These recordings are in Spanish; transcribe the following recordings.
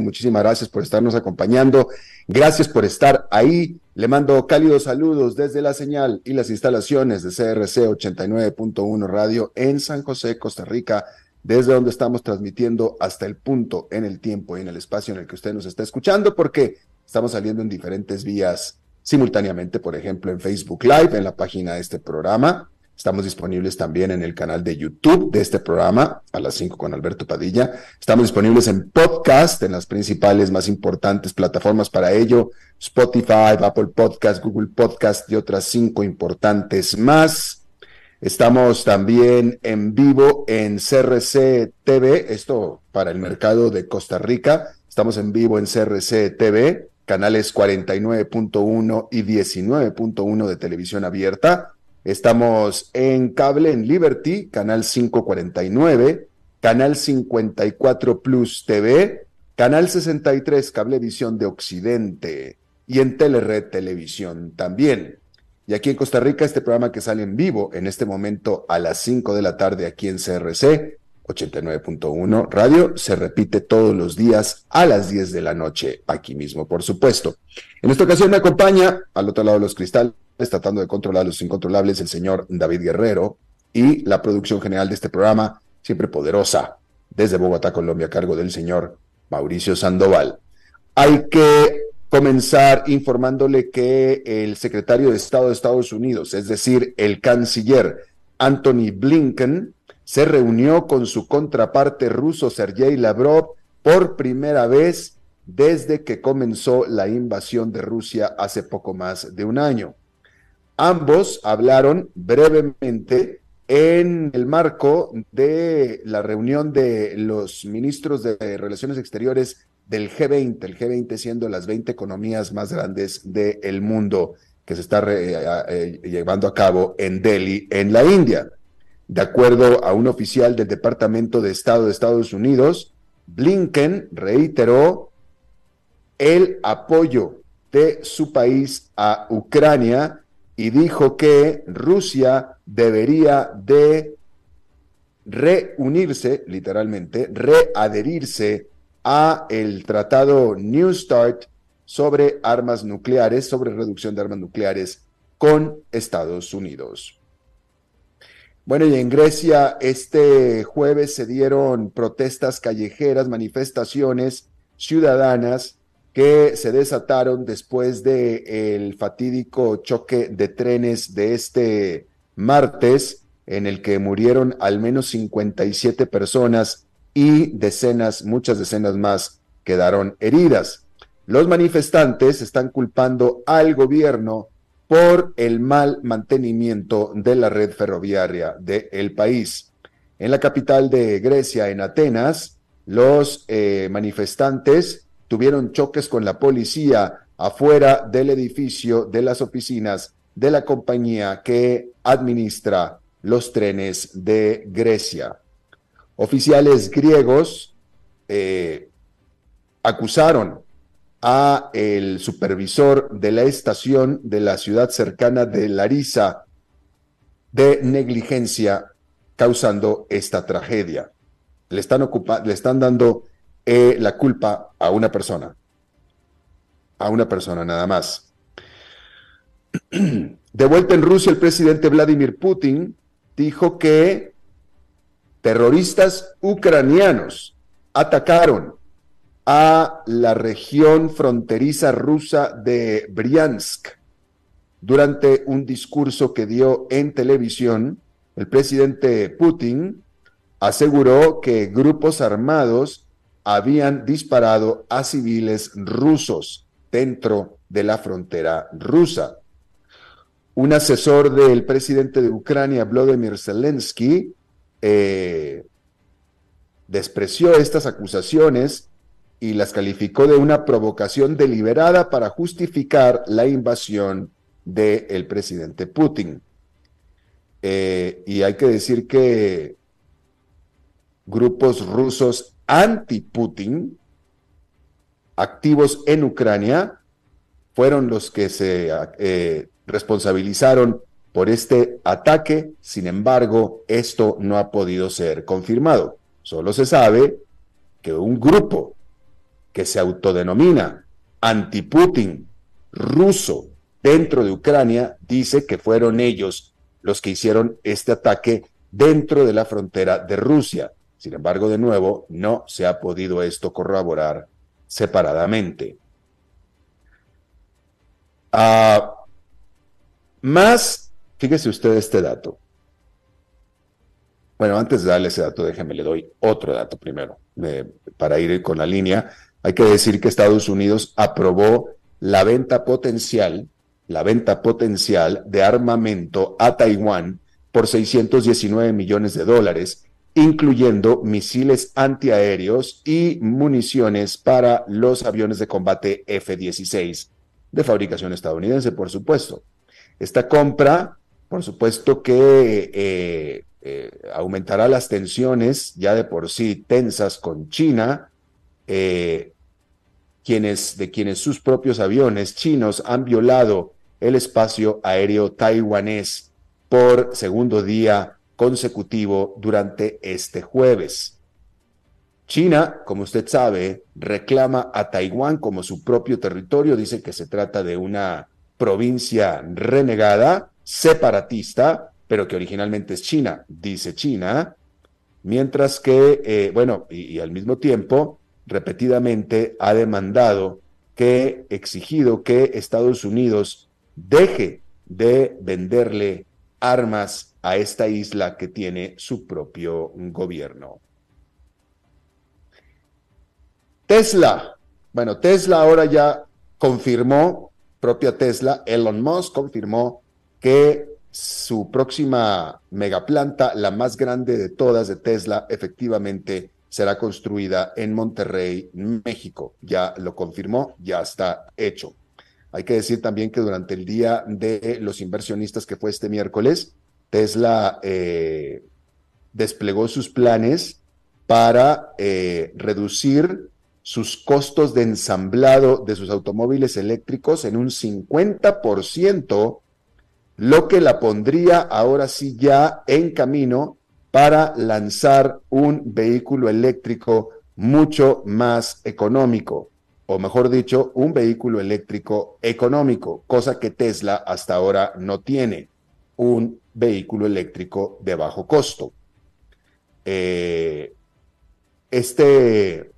Muchísimas gracias por estarnos acompañando. Gracias por estar ahí. Le mando cálidos saludos desde la señal y las instalaciones de CRC 89.1 Radio en San José, Costa Rica, desde donde estamos transmitiendo hasta el punto en el tiempo y en el espacio en el que usted nos está escuchando, porque estamos saliendo en diferentes vías simultáneamente, por ejemplo, en Facebook Live, en la página de este programa, Estamos disponibles también en el canal de YouTube de este programa, a las 5 con Alberto Padilla. Estamos disponibles en podcast, en las principales, más importantes plataformas para ello, Spotify, Apple Podcast, Google Podcast y otras cinco importantes más. Estamos también en vivo en CRC TV, esto para el mercado de Costa Rica. Estamos en vivo en CRC TV, canales 49.1 y 19.1 de televisión abierta Estamos en cable en Liberty, canal 549, canal 54 Plus TV, canal 63 Cablevisión de Occidente y en Telered Televisión también. Y aquí en Costa Rica, este programa que sale en vivo en este momento a las 5 de la tarde aquí en CRC 89.1 Radio se repite todos los días a las 10 de la noche aquí mismo, por supuesto. En esta ocasión me acompaña al otro lado de los cristales tratando de controlar los incontrolables, el señor David Guerrero y la producción general de este programa, siempre poderosa, desde Bogotá, Colombia, a cargo del señor Mauricio Sandoval. Hay que comenzar informándole que el secretario de Estado de Estados Unidos, es decir, el canciller Anthony Blinken, se reunió con su contraparte ruso Sergei Lavrov por primera vez desde que comenzó la invasión de Rusia hace poco más de un año. Ambos hablaron brevemente en el marco de la reunión de los ministros de Relaciones Exteriores del G20, el G20 siendo las 20 economías más grandes del mundo que se está eh, eh, llevando a cabo en Delhi, en la India. De acuerdo a un oficial del Departamento de Estado de Estados Unidos, Blinken reiteró el apoyo de su país a Ucrania y dijo que Rusia debería de reunirse, literalmente, readherirse a el tratado New START sobre armas nucleares, sobre reducción de armas nucleares con Estados Unidos. Bueno, y en Grecia este jueves se dieron protestas callejeras, manifestaciones ciudadanas que se desataron después del el fatídico choque de trenes de este martes, en el que murieron al menos 57 personas y decenas, muchas decenas más quedaron heridas. Los manifestantes están culpando al gobierno por el mal mantenimiento de la red ferroviaria del país. En la capital de Grecia, en Atenas, los eh, manifestantes tuvieron choques con la policía afuera del edificio de las oficinas de la compañía que administra los trenes de Grecia. Oficiales griegos eh, acusaron a el supervisor de la estación de la ciudad cercana de Larisa de negligencia causando esta tragedia. Le están, le están dando eh, la culpa a una persona. A una persona nada más. De vuelta en Rusia, el presidente Vladimir Putin dijo que terroristas ucranianos atacaron a la región fronteriza rusa de Briansk. Durante un discurso que dio en televisión, el presidente Putin aseguró que grupos armados habían disparado a civiles rusos dentro de la frontera rusa. Un asesor del presidente de Ucrania, Vladimir Zelensky, eh, despreció estas acusaciones y las calificó de una provocación deliberada para justificar la invasión del presidente Putin. Eh, y hay que decir que grupos rusos anti-Putin, activos en Ucrania, fueron los que se eh, responsabilizaron por este ataque. Sin embargo, esto no ha podido ser confirmado. Solo se sabe que un grupo que se autodenomina anti-Putin ruso dentro de Ucrania dice que fueron ellos los que hicieron este ataque dentro de la frontera de Rusia. Sin embargo, de nuevo, no se ha podido esto corroborar separadamente. Ah, más, fíjese usted este dato. Bueno, antes de darle ese dato, déjeme, le doy otro dato primero, para ir con la línea. Hay que decir que Estados Unidos aprobó la venta potencial, la venta potencial de armamento a Taiwán por 619 millones de dólares incluyendo misiles antiaéreos y municiones para los aviones de combate F-16, de fabricación estadounidense, por supuesto. Esta compra, por supuesto que eh, eh, aumentará las tensiones ya de por sí tensas con China, eh, de quienes sus propios aviones chinos han violado el espacio aéreo taiwanés por segundo día consecutivo durante este jueves. China, como usted sabe, reclama a Taiwán como su propio territorio, dice que se trata de una provincia renegada, separatista, pero que originalmente es China, dice China, mientras que, eh, bueno, y al mismo tiempo, repetidamente ha demandado que, exigido que Estados Unidos deje de venderle armas a esta isla que tiene su propio gobierno. Tesla. Bueno, Tesla ahora ya confirmó, propia Tesla, Elon Musk confirmó que su próxima megaplanta, la más grande de todas de Tesla, efectivamente será construida en Monterrey, México. Ya lo confirmó, ya está hecho. Hay que decir también que durante el día de los inversionistas que fue este miércoles, Tesla eh, desplegó sus planes para eh, reducir sus costos de ensamblado de sus automóviles eléctricos en un 50%, lo que la pondría ahora sí ya en camino para lanzar un vehículo eléctrico mucho más económico, o mejor dicho, un vehículo eléctrico económico, cosa que Tesla hasta ahora no tiene, un vehículo eléctrico de bajo costo. Eh, este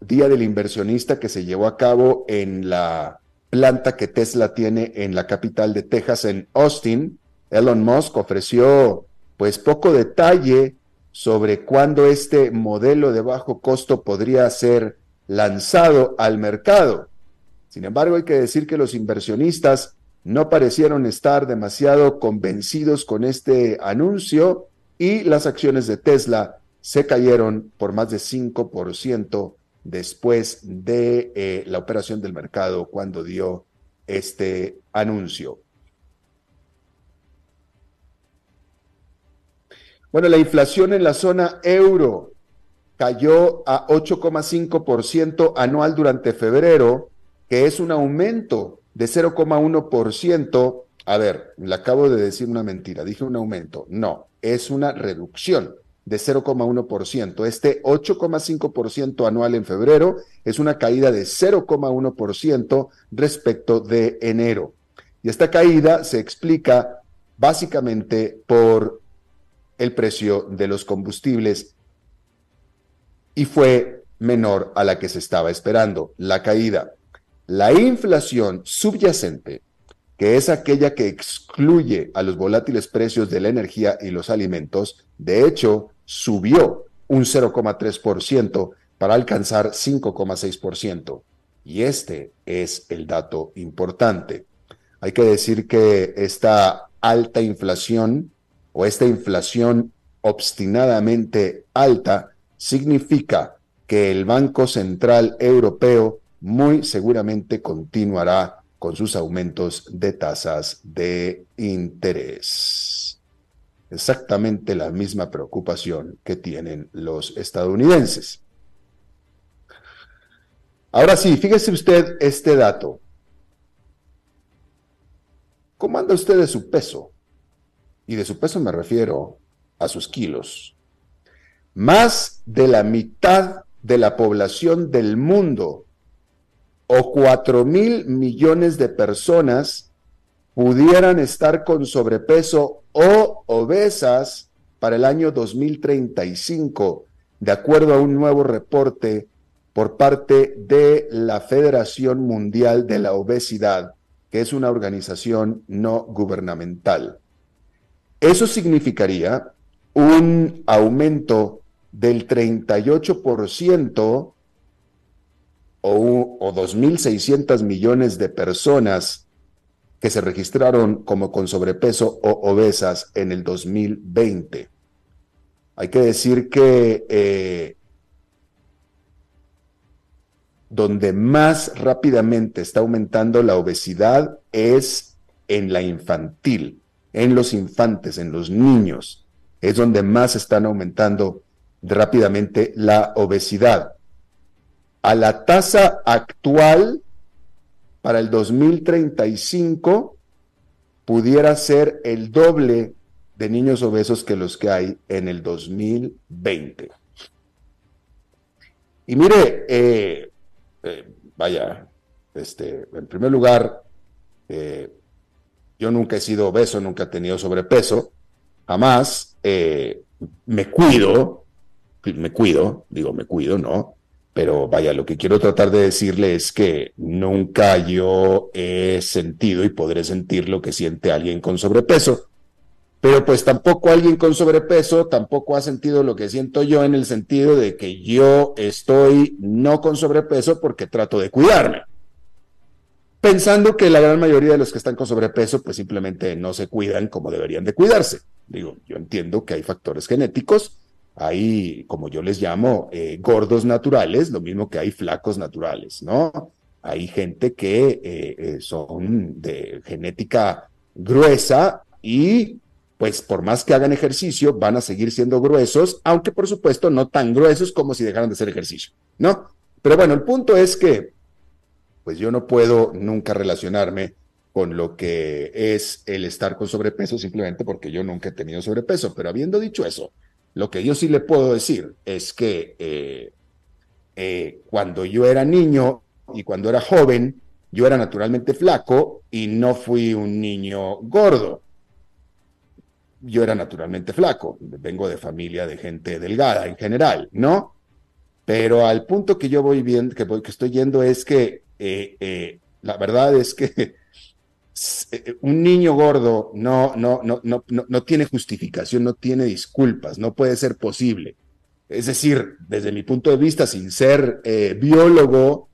Día del Inversionista que se llevó a cabo en la planta que Tesla tiene en la capital de Texas, en Austin, Elon Musk ofreció pues poco detalle sobre cuándo este modelo de bajo costo podría ser lanzado al mercado. Sin embargo, hay que decir que los inversionistas no parecieron estar demasiado convencidos con este anuncio y las acciones de Tesla se cayeron por más de 5% después de eh, la operación del mercado cuando dio este anuncio. Bueno, la inflación en la zona euro cayó a 8,5% anual durante febrero, que es un aumento de 0,1%. A ver, le acabo de decir una mentira, dije un aumento. No, es una reducción de 0,1%. Este 8,5% anual en febrero es una caída de 0,1% respecto de enero. Y esta caída se explica básicamente por el precio de los combustibles y fue menor a la que se estaba esperando, la caída. La inflación subyacente, que es aquella que excluye a los volátiles precios de la energía y los alimentos, de hecho, subió un 0,3% para alcanzar 5,6%. Y este es el dato importante. Hay que decir que esta alta inflación o esta inflación obstinadamente alta significa que el Banco Central Europeo muy seguramente continuará con sus aumentos de tasas de interés. Exactamente la misma preocupación que tienen los estadounidenses. Ahora sí, fíjese usted este dato. ¿Cómo anda usted de su peso? Y de su peso me refiero a sus kilos. Más de la mitad de la población del mundo, o cuatro mil millones de personas, pudieran estar con sobrepeso o obesas para el año 2035, de acuerdo a un nuevo reporte por parte de la Federación Mundial de la Obesidad, que es una organización no gubernamental. Eso significaría un aumento del 38% o, o 2.600 millones de personas que se registraron como con sobrepeso o obesas en el 2020. Hay que decir que eh, donde más rápidamente está aumentando la obesidad es en la infantil, en los infantes, en los niños. Es donde más están aumentando rápidamente la obesidad. A la tasa actual, para el 2035, pudiera ser el doble de niños obesos que los que hay en el 2020. Y mire, eh, eh, vaya, este, en primer lugar, eh, yo nunca he sido obeso, nunca he tenido sobrepeso, jamás eh, me cuido, me cuido, digo, me cuido, ¿no? Pero vaya, lo que quiero tratar de decirle es que nunca yo he sentido y podré sentir lo que siente alguien con sobrepeso. Pero pues tampoco alguien con sobrepeso tampoco ha sentido lo que siento yo en el sentido de que yo estoy no con sobrepeso porque trato de cuidarme. Pensando que la gran mayoría de los que están con sobrepeso pues simplemente no se cuidan como deberían de cuidarse. Digo, yo entiendo que hay factores genéticos, hay, como yo les llamo, eh, gordos naturales, lo mismo que hay flacos naturales, ¿no? Hay gente que eh, eh, son de genética gruesa y pues por más que hagan ejercicio, van a seguir siendo gruesos, aunque por supuesto no tan gruesos como si dejaran de hacer ejercicio, ¿no? Pero bueno, el punto es que, pues yo no puedo nunca relacionarme con lo que es el estar con sobrepeso simplemente porque yo nunca he tenido sobrepeso. Pero habiendo dicho eso, lo que yo sí le puedo decir es que eh, eh, cuando yo era niño y cuando era joven, yo era naturalmente flaco y no fui un niño gordo yo era naturalmente flaco, vengo de familia de gente delgada en general, ¿no? Pero al punto que yo voy viendo, que, voy, que estoy yendo es que eh, eh, la verdad es que eh, un niño gordo no, no, no, no, no, tiene justificación, no tiene disculpas, no puede ser posible. Es decir, desde mi punto de vista, sin ser biólogo,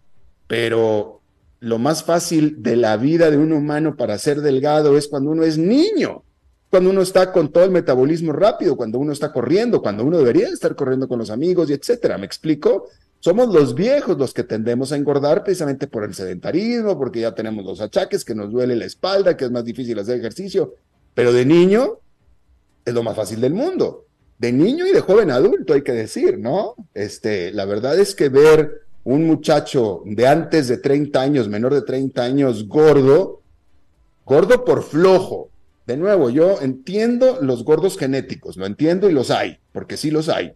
pero lo más fácil de la vida de un humano para ser delgado es cuando uno es niño cuando uno está con todo el metabolismo rápido, cuando uno está corriendo, cuando uno debería estar corriendo con los amigos y etcétera. ¿Me explico? Somos los viejos los que tendemos a engordar precisamente por el sedentarismo, porque ya tenemos los achaques, que nos duele la espalda, que es más difícil hacer ejercicio. Pero de niño es lo más fácil del mundo. De niño y de joven adulto, hay que decir, ¿no? Este, la verdad es que ver un muchacho de antes de 30 años, menor de 30 años, gordo, gordo por flojo, de nuevo, yo entiendo los gordos genéticos, lo entiendo y los hay, porque sí los hay.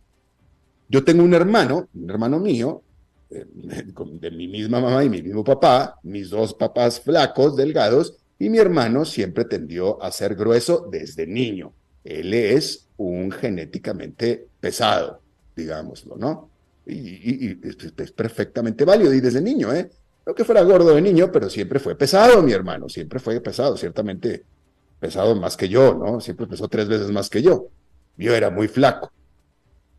Yo tengo un hermano, un hermano mío, eh, de, mi misma mamá y mi mismo papá, mis dos papás flacos, delgados, y mi hermano siempre tendió a ser grueso desde niño. él es un genéticamente pesado, digámoslo, ¿no? Y, es, perfectamente válido, y desde niño, ¿eh? No que fuera gordo de niño, pero siempre fue pesado, mi hermano, siempre fue pesado, ciertamente pesado más que yo, ¿no? Siempre pesó tres veces más que yo. Yo era muy flaco.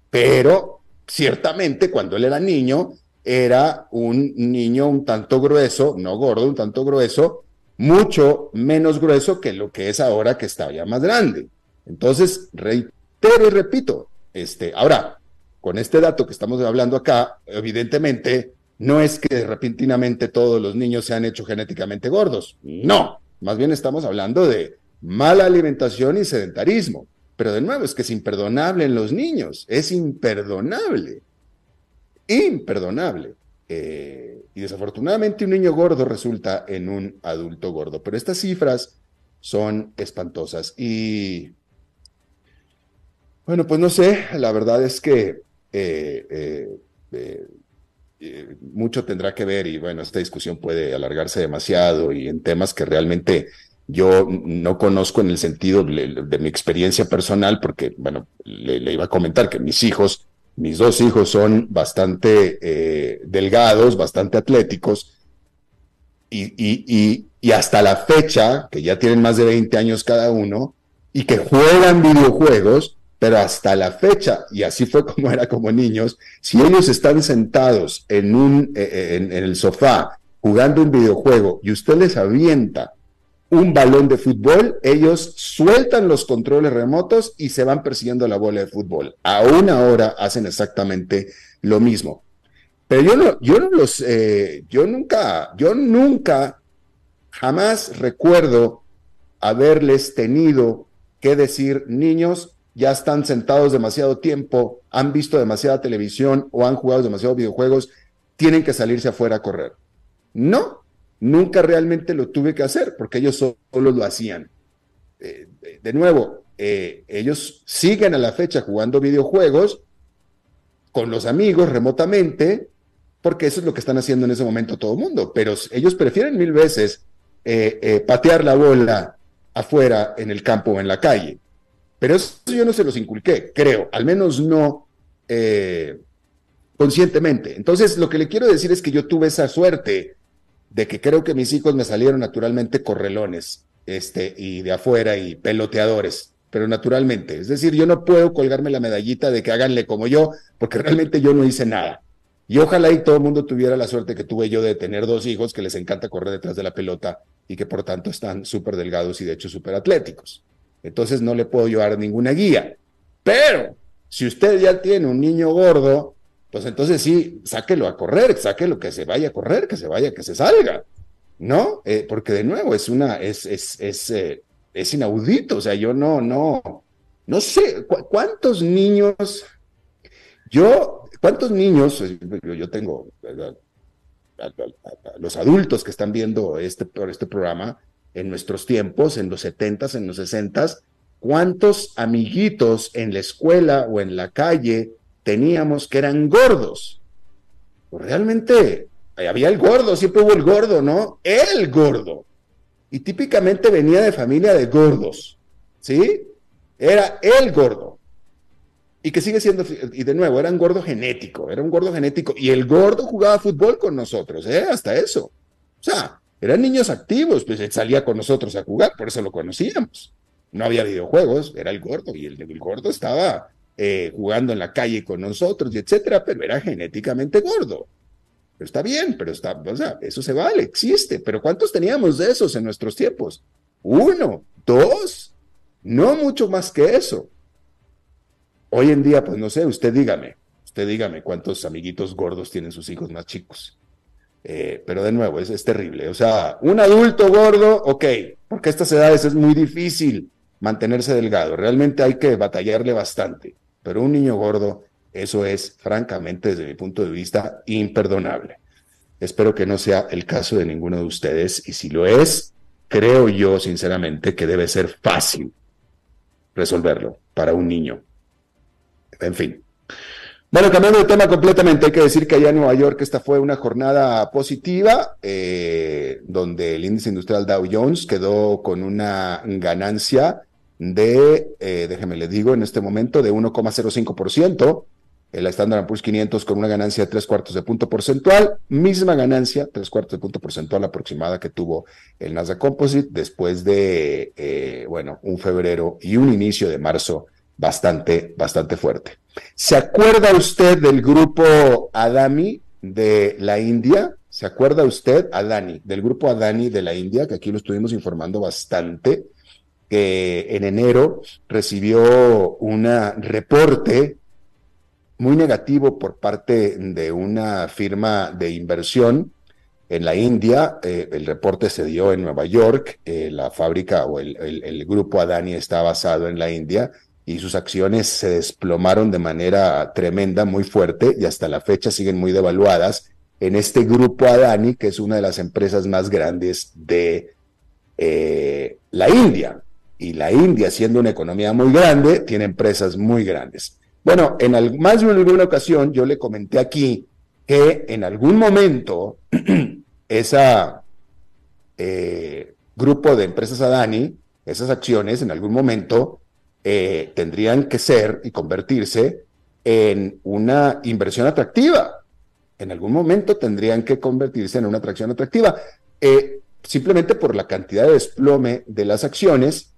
Pero ciertamente cuando él era niño, era un niño un tanto grueso, no gordo, un tanto grueso, mucho menos grueso que lo que es ahora que está ya más grande. Entonces, reitero y repito, este, ahora, con este dato que estamos hablando acá, evidentemente no es que repentinamente todos los niños se han hecho genéticamente gordos, no, más bien estamos hablando de mala alimentación y sedentarismo. Pero de nuevo, es que es imperdonable en los niños, es imperdonable, imperdonable. Eh, y desafortunadamente un niño gordo resulta en un adulto gordo. Pero estas cifras son espantosas. Y bueno, pues no sé, la verdad es que eh, eh, mucho tendrá que ver y bueno, esta discusión puede alargarse demasiado y en temas que realmente yo no conozco en el sentido de, mi experiencia personal, porque, bueno, le, iba a comentar que mis hijos, mis dos hijos son bastante eh, delgados, bastante atléticos, y, y, y, hasta la fecha, que ya tienen más de 20 años cada uno, y que juegan videojuegos, pero hasta la fecha, y así fue como era como niños, si ellos están sentados en, un, eh, eh, en el sofá jugando un videojuego y usted les avienta un balón de fútbol, ellos sueltan los controles remotos y se van persiguiendo la bola de fútbol. Aún ahora hacen exactamente lo mismo. Pero yo no, yo no los, eh, yo nunca, yo nunca, jamás recuerdo haberles tenido que decir, niños, ya están sentados demasiado tiempo, han visto demasiada televisión o han jugado demasiados videojuegos, tienen que salirse afuera a correr. No, Nunca realmente lo tuve que hacer porque ellos solo lo hacían. Eh, de nuevo, eh, ellos siguen a la fecha jugando videojuegos con los amigos remotamente, porque eso es lo que están haciendo en ese momento todo el mundo, pero ellos prefieren mil veces eh, patear la bola afuera en el campo o en la calle. Pero eso yo no se los inculqué, creo, al menos no conscientemente. Entonces, lo que le quiero decir es que yo tuve esa suerte de que creo que mis hijos me salieron naturalmente correlones, este, y de afuera y peloteadores, pero naturalmente. Es decir, yo no puedo colgarme la medallita de que háganle como yo, porque realmente yo no hice nada. Y ojalá y todo el mundo tuviera la suerte que tuve yo de tener dos hijos que les encanta correr detrás de la pelota y que por tanto están súper delgados y de hecho súper atléticos. Entonces no le puedo llevar ninguna guía. Pero si usted ya tiene un niño gordo, pues entonces sí, sáquelo a correr, sáquelo que se vaya a correr, que se vaya, que se salga, ¿no? Eh, porque de nuevo es una, es, es, es, eh, es inaudito, o sea, yo no, no, no sé, ¿cuántos niños, yo, cuántos niños, yo tengo, los adultos que están viendo este, este programa, en nuestros tiempos, en los 70s, en los 60s, ¿cuántos amiguitos en la escuela o en la calle teníamos que eran gordos. Pues realmente había el gordo, siempre hubo el gordo, ¿no? El gordo. Y típicamente venía de familia de gordos, ¿sí? Era el gordo. Y que sigue siendo, y de nuevo, era un gordo genético, era un gordo genético. Y el gordo jugaba fútbol con nosotros, ¿eh? Hasta eso. O sea, eran niños activos, pues salía con nosotros a jugar, por eso lo conocíamos. No había videojuegos, era el gordo, y el, el gordo estaba eh, jugando en la calle con nosotros y etcétera, pero era genéticamente gordo. Pero está bien, pero está, o sea, eso se vale, existe. Pero ¿cuántos teníamos de esos en nuestros tiempos? Uno, dos, no mucho más que eso. Hoy en día, pues no sé, usted dígame, usted dígame cuántos amiguitos gordos tienen sus hijos más chicos. Eh, pero de nuevo, es, es, terrible. O sea, un adulto gordo, ok, porque a estas edades es muy difícil mantenerse delgado. Realmente hay que batallarle bastante. Pero un niño gordo, eso es francamente desde mi punto de vista imperdonable. Espero que no sea el caso de ninguno de ustedes y si lo es, creo yo sinceramente que debe ser fácil resolverlo para un niño. En fin. Bueno, cambiando de tema completamente, hay que decir que allá en Nueva York esta fue una jornada positiva, eh, donde el índice industrial Dow Jones quedó con una ganancia de, eh, déjeme le digo, en este momento de 1,05%, el Standard Poor's 500 con una ganancia de tres cuartos de punto porcentual, misma ganancia, tres cuartos de punto porcentual aproximada que tuvo el Nasdaq Composite después de, eh, bueno, un febrero y un inicio de marzo bastante, bastante fuerte. ¿Se acuerda usted del grupo Adami de la India? ¿Se acuerda usted, Adani, del grupo Adani de la India, que aquí lo estuvimos informando bastante, que en enero recibió un reporte muy negativo por parte de una firma de inversión en la India. Eh, el reporte se dio en Nueva York. Eh, la fábrica o el, grupo Adani está basado en la India y sus acciones se desplomaron de manera tremenda, muy fuerte, y hasta la fecha siguen muy devaluadas en este grupo Adani, que es una de las empresas más grandes de eh, la India. Y la India, siendo una economía muy grande, tiene empresas muy grandes. Bueno, en más de alguna ocasión yo le comenté aquí que en algún momento ese eh, grupo de empresas Adani, esas acciones en algún momento eh, tendrían que ser y convertirse en una inversión atractiva. En algún momento tendrían que convertirse en una atracción atractiva, eh, simplemente por la cantidad de desplome de las acciones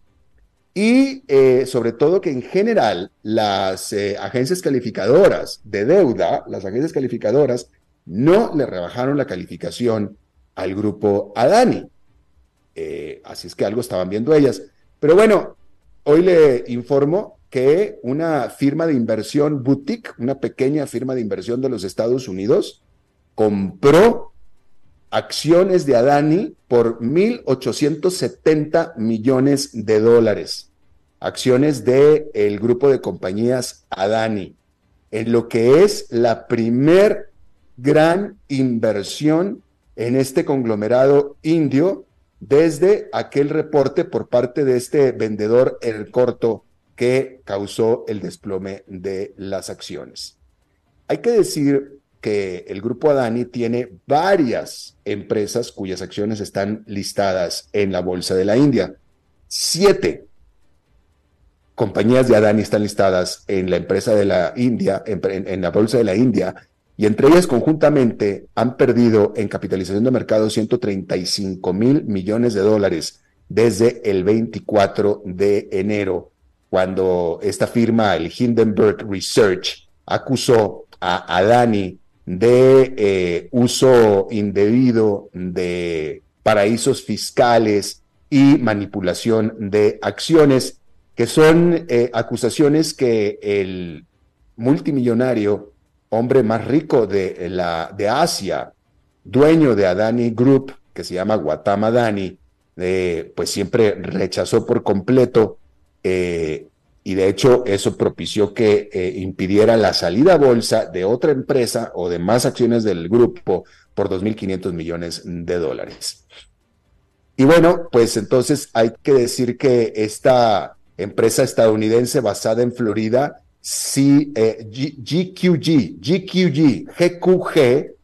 y eh, sobre todo que en general las eh, agencias calificadoras de deuda, las agencias calificadoras, no le rebajaron la calificación al grupo Adani. Eh, así es que algo estaban viendo ellas. Pero bueno, hoy le informo que una firma de inversión boutique, una pequeña firma de inversión de los Estados Unidos, compró acciones de Adani por 1.870 millones de dólares. Acciones del el grupo de compañías Adani, en lo que es la primer gran inversión en este conglomerado indio desde aquel reporte por parte de este vendedor el corto que causó el desplome de las acciones. Hay que decir que el grupo Adani tiene varias empresas cuyas acciones están listadas en la Bolsa de la India. Siete compañías de Adani están listadas en la empresa de la India, en, la Bolsa de la India, y entre ellas conjuntamente han perdido en capitalización de mercado 135 mil millones de dólares desde el 24 de enero, cuando esta firma, el Hindenburg Research, acusó a Adani de eh, uso indebido de paraísos fiscales y manipulación de acciones, que son eh, acusaciones que el multimillonario, hombre más rico de, la, de Asia, dueño de Adani Group, que se llama Guatama Adani, eh, pues siempre rechazó por completo y de hecho eso propició que eh, impidiera la salida a bolsa de otra empresa o de más acciones del grupo por 2.500 millones de dólares. Y bueno, pues entonces hay que decir que esta empresa estadounidense basada en Florida, sí, eh, GQG, GQG, GQG,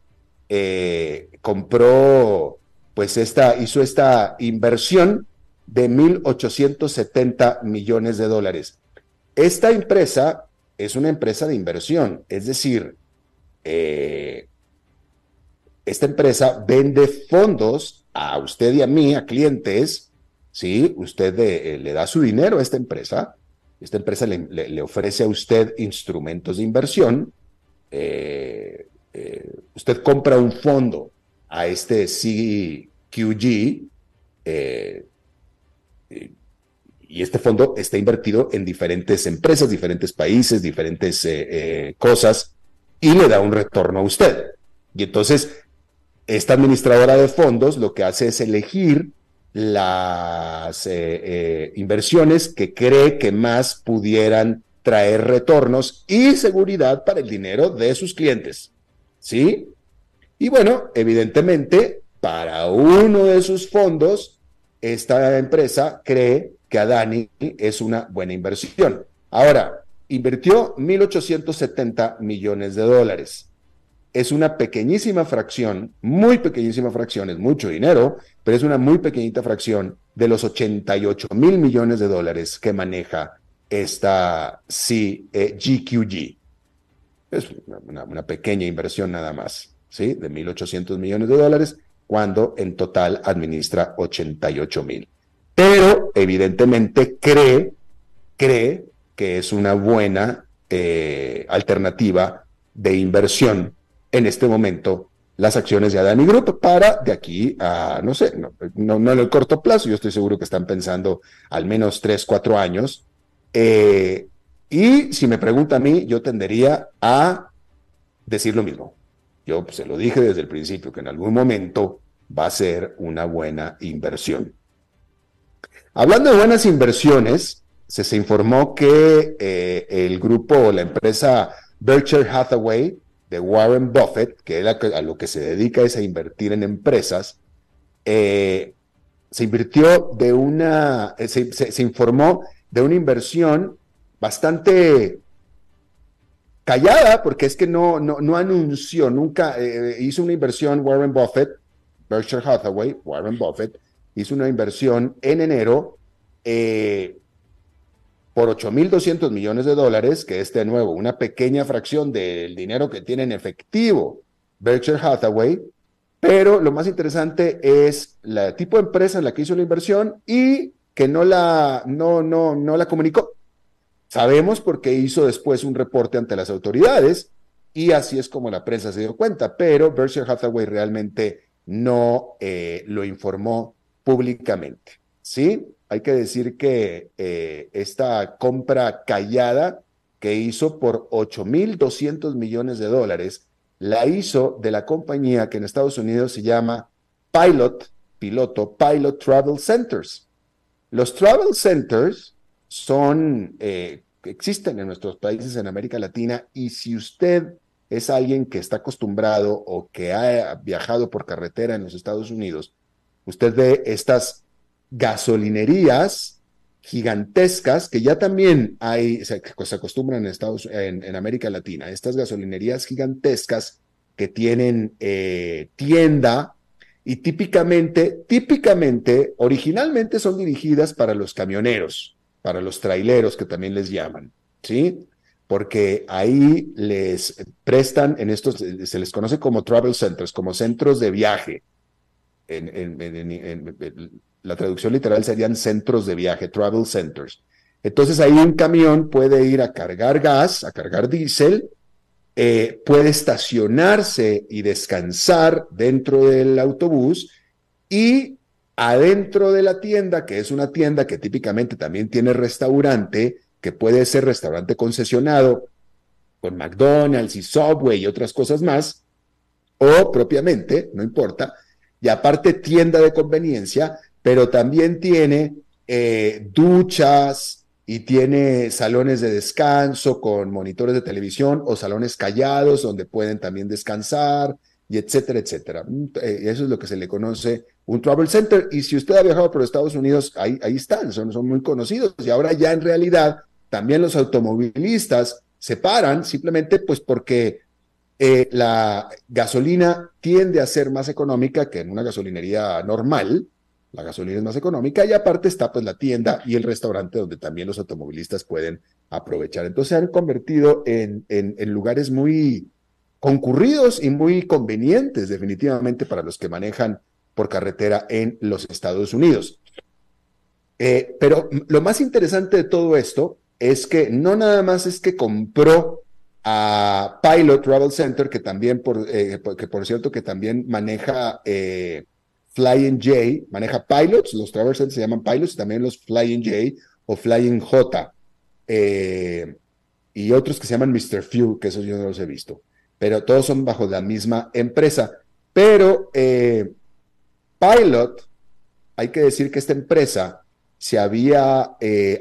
eh, compró, pues esta, hizo esta inversión de 1.870 millones de dólares. Esta empresa es una empresa de inversión, es decir, eh, esta empresa vende fondos a usted y a mí, a clientes, ¿sí? Usted eh, le da su dinero a esta empresa, esta empresa le, ofrece a usted instrumentos de inversión, eh, usted compra un fondo a este CQG, y este fondo está invertido en diferentes empresas, diferentes países, diferentes eh, eh, cosas, y le da un retorno a usted. Y entonces, esta administradora de fondos lo que hace es elegir las eh, inversiones que cree que más pudieran traer retornos y seguridad para el dinero de sus clientes. ¿Sí? Y bueno, evidentemente, para uno de sus fondos, esta empresa cree que Adani es una buena inversión. Ahora, invirtió 1.870 millones de dólares. es una pequeñísima fracción, muy pequeñísima fracción, es mucho dinero, pero es una muy pequeñita fracción de los 88 mil millones de dólares que maneja esta GQG. Eh, es una, pequeña inversión nada más, ¿sí? De 1.800 millones de dólares, cuando en total administra 88 mil. Pero evidentemente cree, cree que es una buena eh, alternativa de inversión en este momento las acciones de Adani Group para de aquí a, no sé, no, no, en el corto plazo, yo estoy seguro que están pensando al menos tres, cuatro años. Eh, y si me pregunta a mí, yo tendería a decir lo mismo. Yo pues, se lo dije desde el principio, que en algún momento va a ser una buena inversión. Hablando de buenas inversiones, se, se informó que eh, el grupo o la empresa Berkshire Hathaway de Warren Buffett, que a lo que se dedica es a invertir en empresas, eh, se invirtió de una, eh, se, informó de una inversión bastante callada, porque es que no, no, anunció, nunca hizo una inversión Warren Buffett, Berkshire Hathaway, Warren Buffett, hizo una inversión en enero por 8.200 millones de dólares, que es de nuevo una pequeña fracción del dinero que tiene en efectivo Berkshire Hathaway, pero lo más interesante es el tipo de empresa en la que hizo la inversión y que no la, no, no, no la comunicó. Sabemos porque hizo después un reporte ante las autoridades y así es como la prensa se dio cuenta, pero Berkshire Hathaway realmente no eh, lo informó públicamente. ¿Sí? hay que decir que eh, esta compra callada que hizo por 8.200 millones de dólares, la hizo de la compañía que en Estados Unidos se llama Pilot, piloto, Pilot Travel Centers. Los travel centers son, eh, existen en nuestros países en América Latina y si usted es alguien que está acostumbrado o que ha viajado por carretera en los Estados Unidos, usted ve estas gasolinerías gigantescas que ya también hay, se, se acostumbran en, Estados, en, América Latina, estas gasolinerías gigantescas que tienen eh, tienda y típicamente, típicamente, originalmente son dirigidas para los camioneros, para los traileros que también les llaman, ¿sí? Porque ahí les prestan en estos, se les conoce como travel centers, como centros de viaje. En, la traducción literal serían centros de viaje, travel centers. Entonces ahí un camión puede ir a cargar gas, a cargar diésel, eh, puede estacionarse y descansar dentro del autobús y adentro de la tienda, que es una tienda que típicamente también tiene restaurante, que puede ser restaurante concesionado con McDonald's y Subway y otras cosas más, o propiamente, no importa, y aparte tienda de conveniencia, pero también tiene eh, duchas y tiene salones de descanso con monitores de televisión o salones callados donde pueden también descansar y etcétera, etcétera. Eh, eso es lo que se le conoce un travel center. Y si usted ha viajado por Estados Unidos, ahí, ahí están, son, son muy conocidos. Y ahora ya en realidad también los automovilistas se paran simplemente pues porque eh, la gasolina tiende a ser más económica que en una gasolinería normal la gasolina es más económica y aparte está pues la tienda y el restaurante donde también los automovilistas pueden aprovechar. Entonces se han convertido en, en, lugares muy concurridos y muy convenientes definitivamente para los que manejan por carretera en los Estados Unidos. Eh, pero lo más interesante de todo esto es que no nada más es que compró a Pilot Travel Center, que también, por, eh, que por cierto, que también maneja eh, Flying J, maneja pilots, los traversers se llaman pilots, también los Flying J o Flying J, eh, y otros que se llaman Mr. Fuel, que esos yo no los he visto, pero todos son bajo la misma empresa. Pero Pilot, hay que decir que esta empresa se había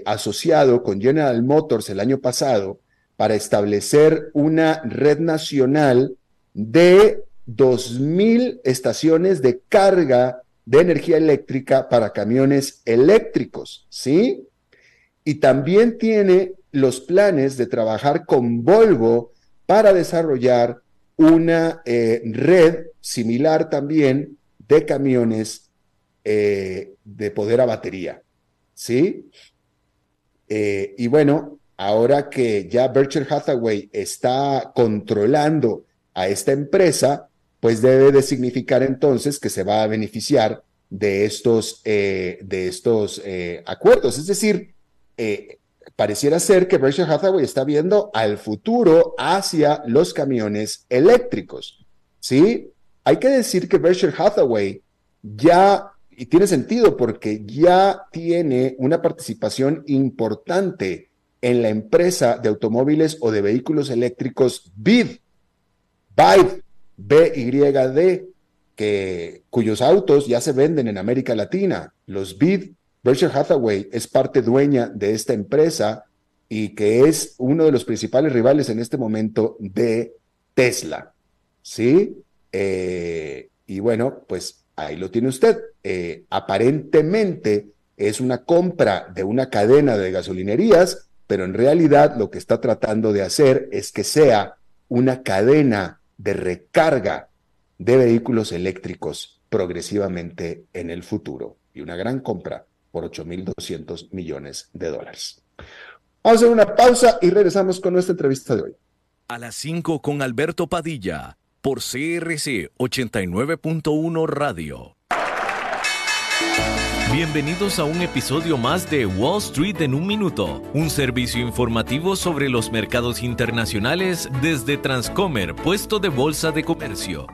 asociado con General Motors el año pasado para establecer una red nacional de 2.000 estaciones de carga de energía eléctrica para camiones eléctricos, ¿sí? Y también tiene los planes de trabajar con Volvo para desarrollar una eh, red similar también de camiones eh, de poder a batería. ¿Sí? Eh, y bueno, ahora que ya Berkshire Hathaway está controlando a esta empresa, pues debe de significar entonces que se va a beneficiar de estos, de estos acuerdos. Es decir, pareciera ser que Berkshire Hathaway está viendo al futuro hacia los camiones eléctricos. ¿Sí? Hay que decir que Berkshire Hathaway ya, y tiene sentido porque ya tiene una participación importante en la empresa de automóviles o de vehículos eléctricos BID, BYD, BYD, que, cuyos autos ya se venden en América Latina. Los BID Berkshire Hathaway es parte dueña de esta empresa y que es uno de los principales rivales en este momento de Tesla. ¿Sí? Eh, y bueno, pues ahí lo tiene usted. Eh, aparentemente es una compra de una cadena de gasolinerías, pero en realidad lo que está tratando de hacer es que sea una cadena de recarga de vehículos eléctricos progresivamente en el futuro. Y una gran compra por 8.200 millones de dólares. Vamos a hacer una pausa y regresamos con nuestra entrevista de hoy. A las 5 con Alberto Padilla, por CRC 89.1 Radio. Bienvenidos a un episodio más de Wall Street en un minuto, un servicio informativo sobre los mercados internacionales desde Transcomer, puesto de bolsa de comercio.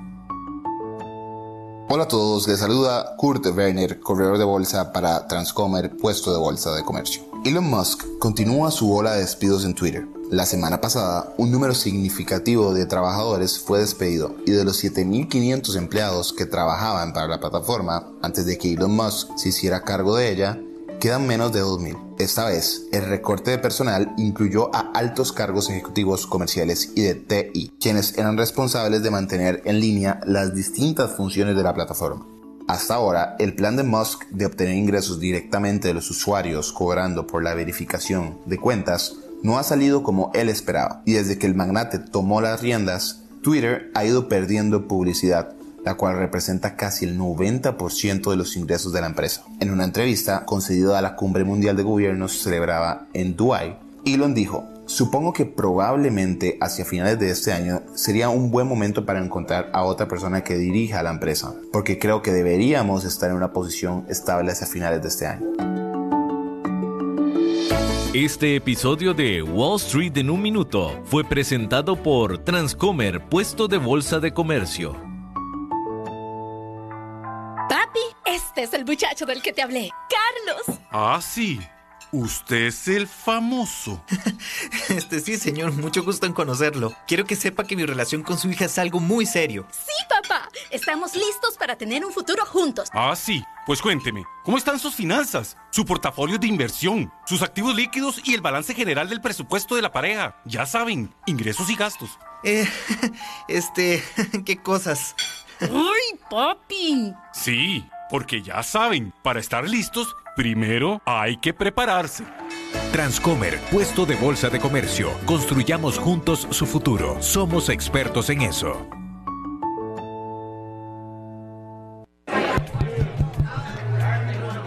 Hola a todos, les saluda Kurt Werner, corredor de bolsa para Transcomer, puesto de bolsa de comercio. Elon Musk continúa su ola de despidos en Twitter. La semana pasada, un número significativo de trabajadores fue despedido y de los 7.500 empleados que trabajaban para la plataforma antes de que Elon Musk se hiciera cargo de ella, quedan menos de 2.000. Esta vez, el recorte de personal incluyó a altos cargos ejecutivos comerciales y de TI, quienes eran responsables de mantener en línea las distintas funciones de la plataforma. Hasta ahora, el plan de Musk de obtener ingresos directamente de los usuarios cobrando por la verificación de cuentas no ha salido como él esperaba, y desde que el magnate tomó las riendas, Twitter ha ido perdiendo publicidad la cual representa casi el 90% de los ingresos de la empresa. En una entrevista concedida a la Cumbre Mundial de Gobiernos celebrada en Dubái, Elon dijo, Supongo que probablemente hacia finales de este año sería un buen momento para encontrar a otra persona que dirija la empresa, porque creo que deberíamos estar en una posición estable hacia finales de este año. Este episodio de Wall Street en un minuto fue presentado por Transcomer, puesto de bolsa de comercio. Este es el muchacho del que te hablé, Carlos. Ah, sí. Usted es el famoso. Este sí, señor, mucho gusto en conocerlo. Quiero que sepa que mi relación con su hija es algo muy serio. Sí, papá. Estamos listos para tener un futuro juntos. Ah, sí. Pues cuénteme, ¿cómo están sus finanzas? Su portafolio de inversión, sus activos líquidos y el balance general del presupuesto de la pareja. Ya saben, ingresos y gastos. Eh, este, ¿qué cosas? ¡Ay, papi! Sí, porque ya saben, para estar listos, primero hay que prepararse. Transcomer, puesto de bolsa de comercio. Construyamos juntos su futuro. Somos expertos en eso.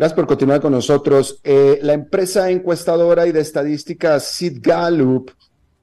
Gracias por continuar con nosotros. Eh, la empresa encuestadora y de estadísticas Sid Gallup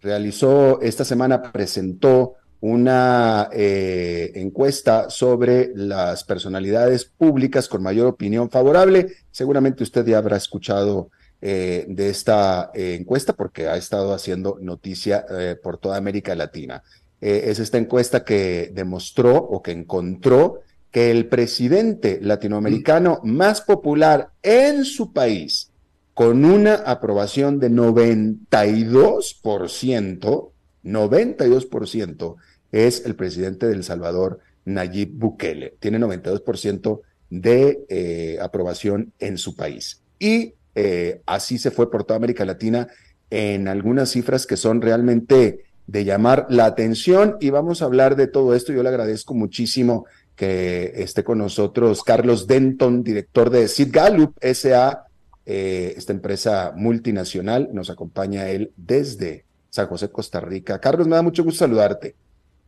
realizó esta semana, presentó una eh, encuesta sobre las personalidades públicas con mayor opinión favorable. Seguramente usted ya habrá escuchado eh, de esta encuesta porque ha estado haciendo noticia por toda América Latina. es esta encuesta que demostró o que encontró que el presidente latinoamericano más popular en su país, con una aprobación de 92%, 92%, es el presidente de El Salvador, Nayib Bukele. Tiene 92% de eh, aprobación en su país. Y eh, así se fue por toda América Latina en algunas cifras que son realmente de llamar la atención y vamos a hablar de todo esto. Yo le agradezco muchísimo que esté con nosotros Carlos Denton, director de Sid Gallup SA, eh, esta empresa multinacional. Nos acompaña él desde San José, Costa Rica. Carlos, me da mucho gusto saludarte.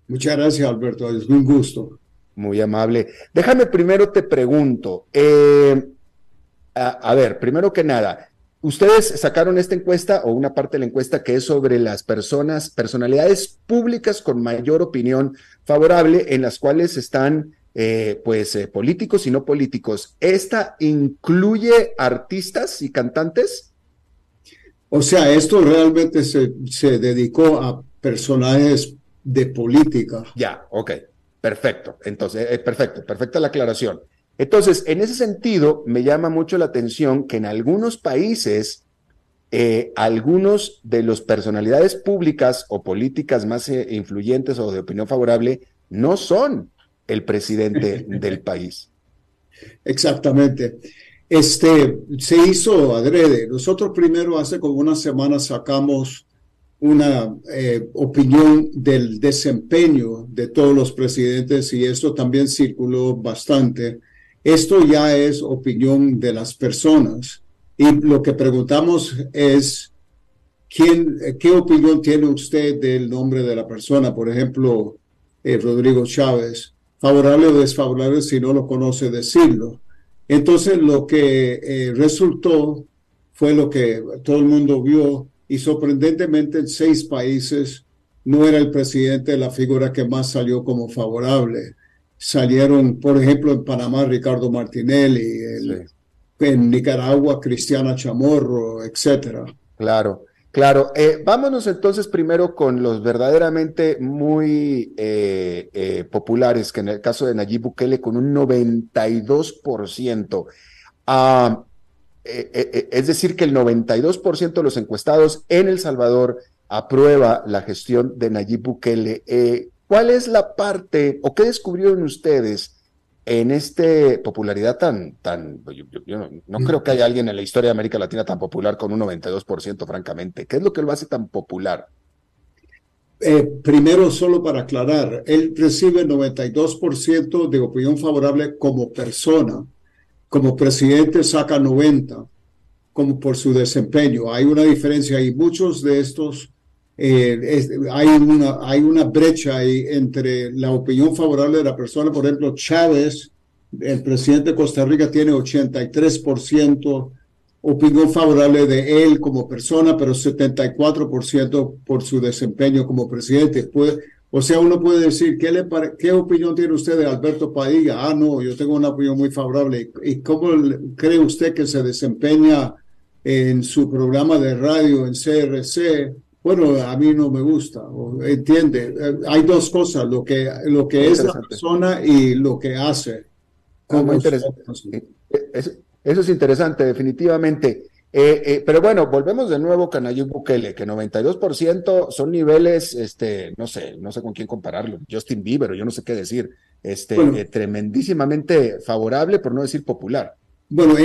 Muchas gracias, Alberto. Es un gusto. Muy amable. Déjame primero te pregunto. Eh, a, ver, primero que nada, ustedes sacaron esta encuesta o una parte de la encuesta que es sobre las personas, personalidades públicas con mayor opinión favorable, en las cuales están eh, pues eh, políticos y no políticos. ¿Esta incluye artistas y cantantes? O sea, esto realmente se, se dedicó a personajes de política. Ya, ok, perfecto. Entonces, eh, perfecto, perfecta la aclaración. Entonces, en ese sentido, me llama mucho la atención que en algunos países, eh, algunos de las personalidades públicas o políticas más eh, influyentes o de opinión favorable no son el presidente del país. Exactamente. Este se hizo adrede. Nosotros primero hace como una semana sacamos una eh, opinión del desempeño de todos los presidentes y esto también circuló bastante. Esto ya es opinión de las personas y lo que preguntamos es quién, qué opinión tiene usted del nombre de la persona, por ejemplo, eh, Rodrigo Chávez, favorable o desfavorable si no lo conoce decirlo. Entonces lo que eh, resultó fue lo que todo el mundo vio y sorprendentemente en seis países no era el presidente la figura que más salió como favorable. Salieron, por ejemplo, en Panamá Ricardo Martinelli, en Nicaragua Cristiana Chamorro, etcétera. Claro, claro. Eh, vámonos entonces primero con los verdaderamente muy eh, eh, populares, que en el caso de Nayib Bukele con un 92%. Ah, eh, es decir, que el 92% de los encuestados en El Salvador aprueba la gestión de Nayib Bukele. ¿Cuál es la parte o qué descubrieron ustedes en esta popularidad tan, tan, yo, no, creo que haya alguien en la historia de América Latina tan popular con un 92%, francamente. ¿Qué es lo que lo hace tan popular? primero, solo para aclarar, él recibe 92% de opinión favorable como persona como presidente saca 90 como por su desempeño. Hay una diferencia y muchos de estos, eh, hay, una, hay una brecha ahí entre la opinión favorable de la persona. Por ejemplo, Chávez, el presidente de Costa Rica, tiene 83% opinión favorable de él como persona, pero 74% por su desempeño como presidente. Puede, o sea, uno puede decir, ¿qué, le ¿qué opinión tiene usted de Alberto Padilla? Ah, no, yo tengo una opinión muy favorable. ¿Y cómo cree usted que se desempeña en su programa de radio en CRC? Bueno, a mí no me gusta, entiende. Eh, hay dos cosas, lo que, lo que es la persona y lo que hace. Ah, interesante. Eso es interesante, definitivamente. Eh, eh, pero bueno, volvemos de nuevo con Nayib Bukele, que 92% son niveles, este, no sé, no sé con quién compararlo, Justin Bieber, yo no sé qué decir, este, eh, tremendísimamente favorable, por no decir popular. Bueno,